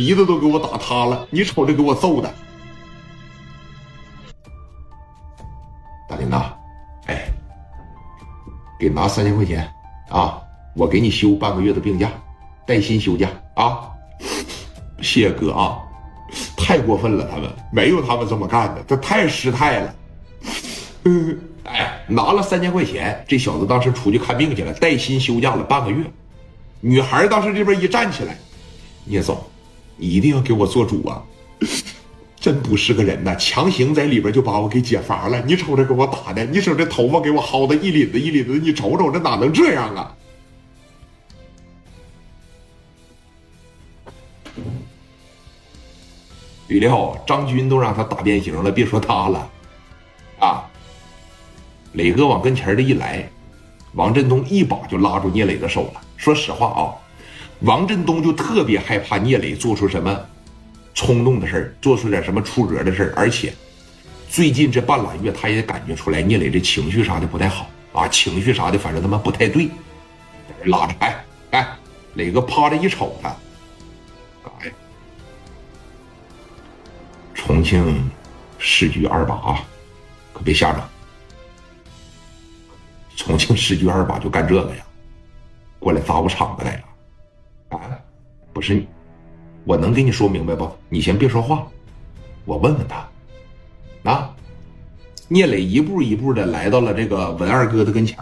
鼻子都给我打塌了。你瞅这给我揍的，大林呐，哎，给拿三千块钱啊，我给你休半个月的病假，带薪休假啊。谢谢哥啊，太过分了，他们没有他们这么干的，这太失态了。嗯，哎，拿了三千块钱，这小子当时出去看病去了，带薪休假了半个月。女孩当时这边一站起来，聂总，你一定要给我做主啊！真不是个人呐，强行在里边就把我给解乏了。你瞅这给我打的，你瞅这头发给我薅的一领子一领子，你瞅瞅这哪能这样啊？吕料，张军都让他打变形了，别说他了，啊！磊哥往跟前的一来，王振东一把就拉住聂磊的手了。说实话啊，王振东就特别害怕聂磊做出什么冲动的事儿，做出点什么出格的事儿。而且最近这半拉月，他也感觉出来聂磊这情绪啥的不太好啊，情绪啥的反正他妈不太对。拉着，哎哎，磊哥趴着一瞅他，干啥呀？重庆市局二把啊，可别瞎整。重庆市局二把就干这个呀，过来砸我场子来了，不是你，我能给你说明白不？你先别说话，我问问他，啊，聂磊一步一步的来到了这个文二哥的跟前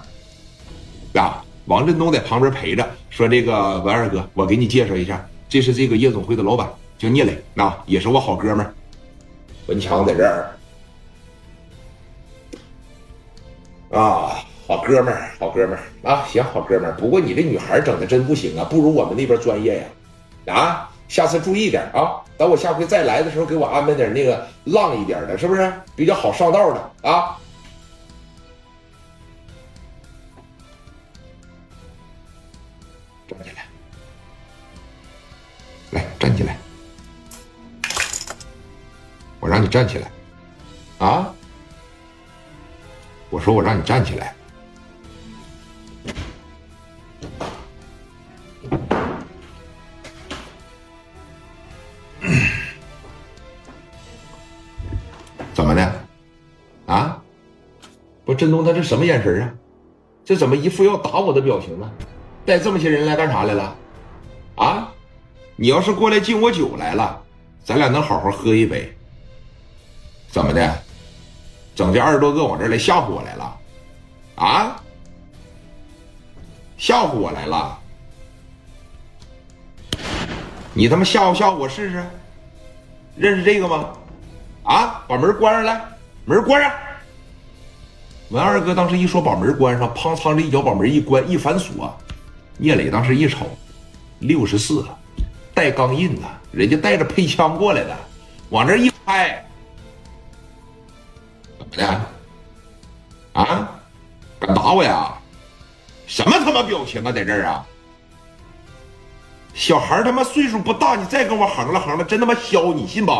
啊，王振东在旁边陪着，说这个文二哥，我给你介绍一下，这是这个夜总会的老板，叫聂磊，啊，也是我好哥们儿。文强在这儿，啊。好哥们儿，好哥们儿啊，行，好哥们儿。不过你这女孩整的真不行啊，不如我们那边专业呀，啊下次注意点啊。等我下回再来的时候，给我安排点那个浪一点的，是不是比较好上道的啊？站起来，来站起来，我让你站起来，啊，我说我让你站起来。振东他这什么眼神啊？这怎么一副要打我的表情呢？带这么些人来干啥来了？啊！你要是过来敬我酒来了，咱俩能好好喝一杯。怎么的？整这二十多个往这来吓唬我来了？啊！吓唬我来了？你他妈吓唬吓唬我试试？认识这个吗？啊！把门关上来，门关上。文二哥当时一说把门关上，砰仓这一脚把门一关一反锁，聂磊当时一瞅，六十四，带钢印的，人家带着配枪过来的，往这一拍，怎么的？啊，敢打我呀？什么他妈表情啊，在这儿啊？小孩他妈岁数不大，你再跟我横了横了，真他妈削你信不？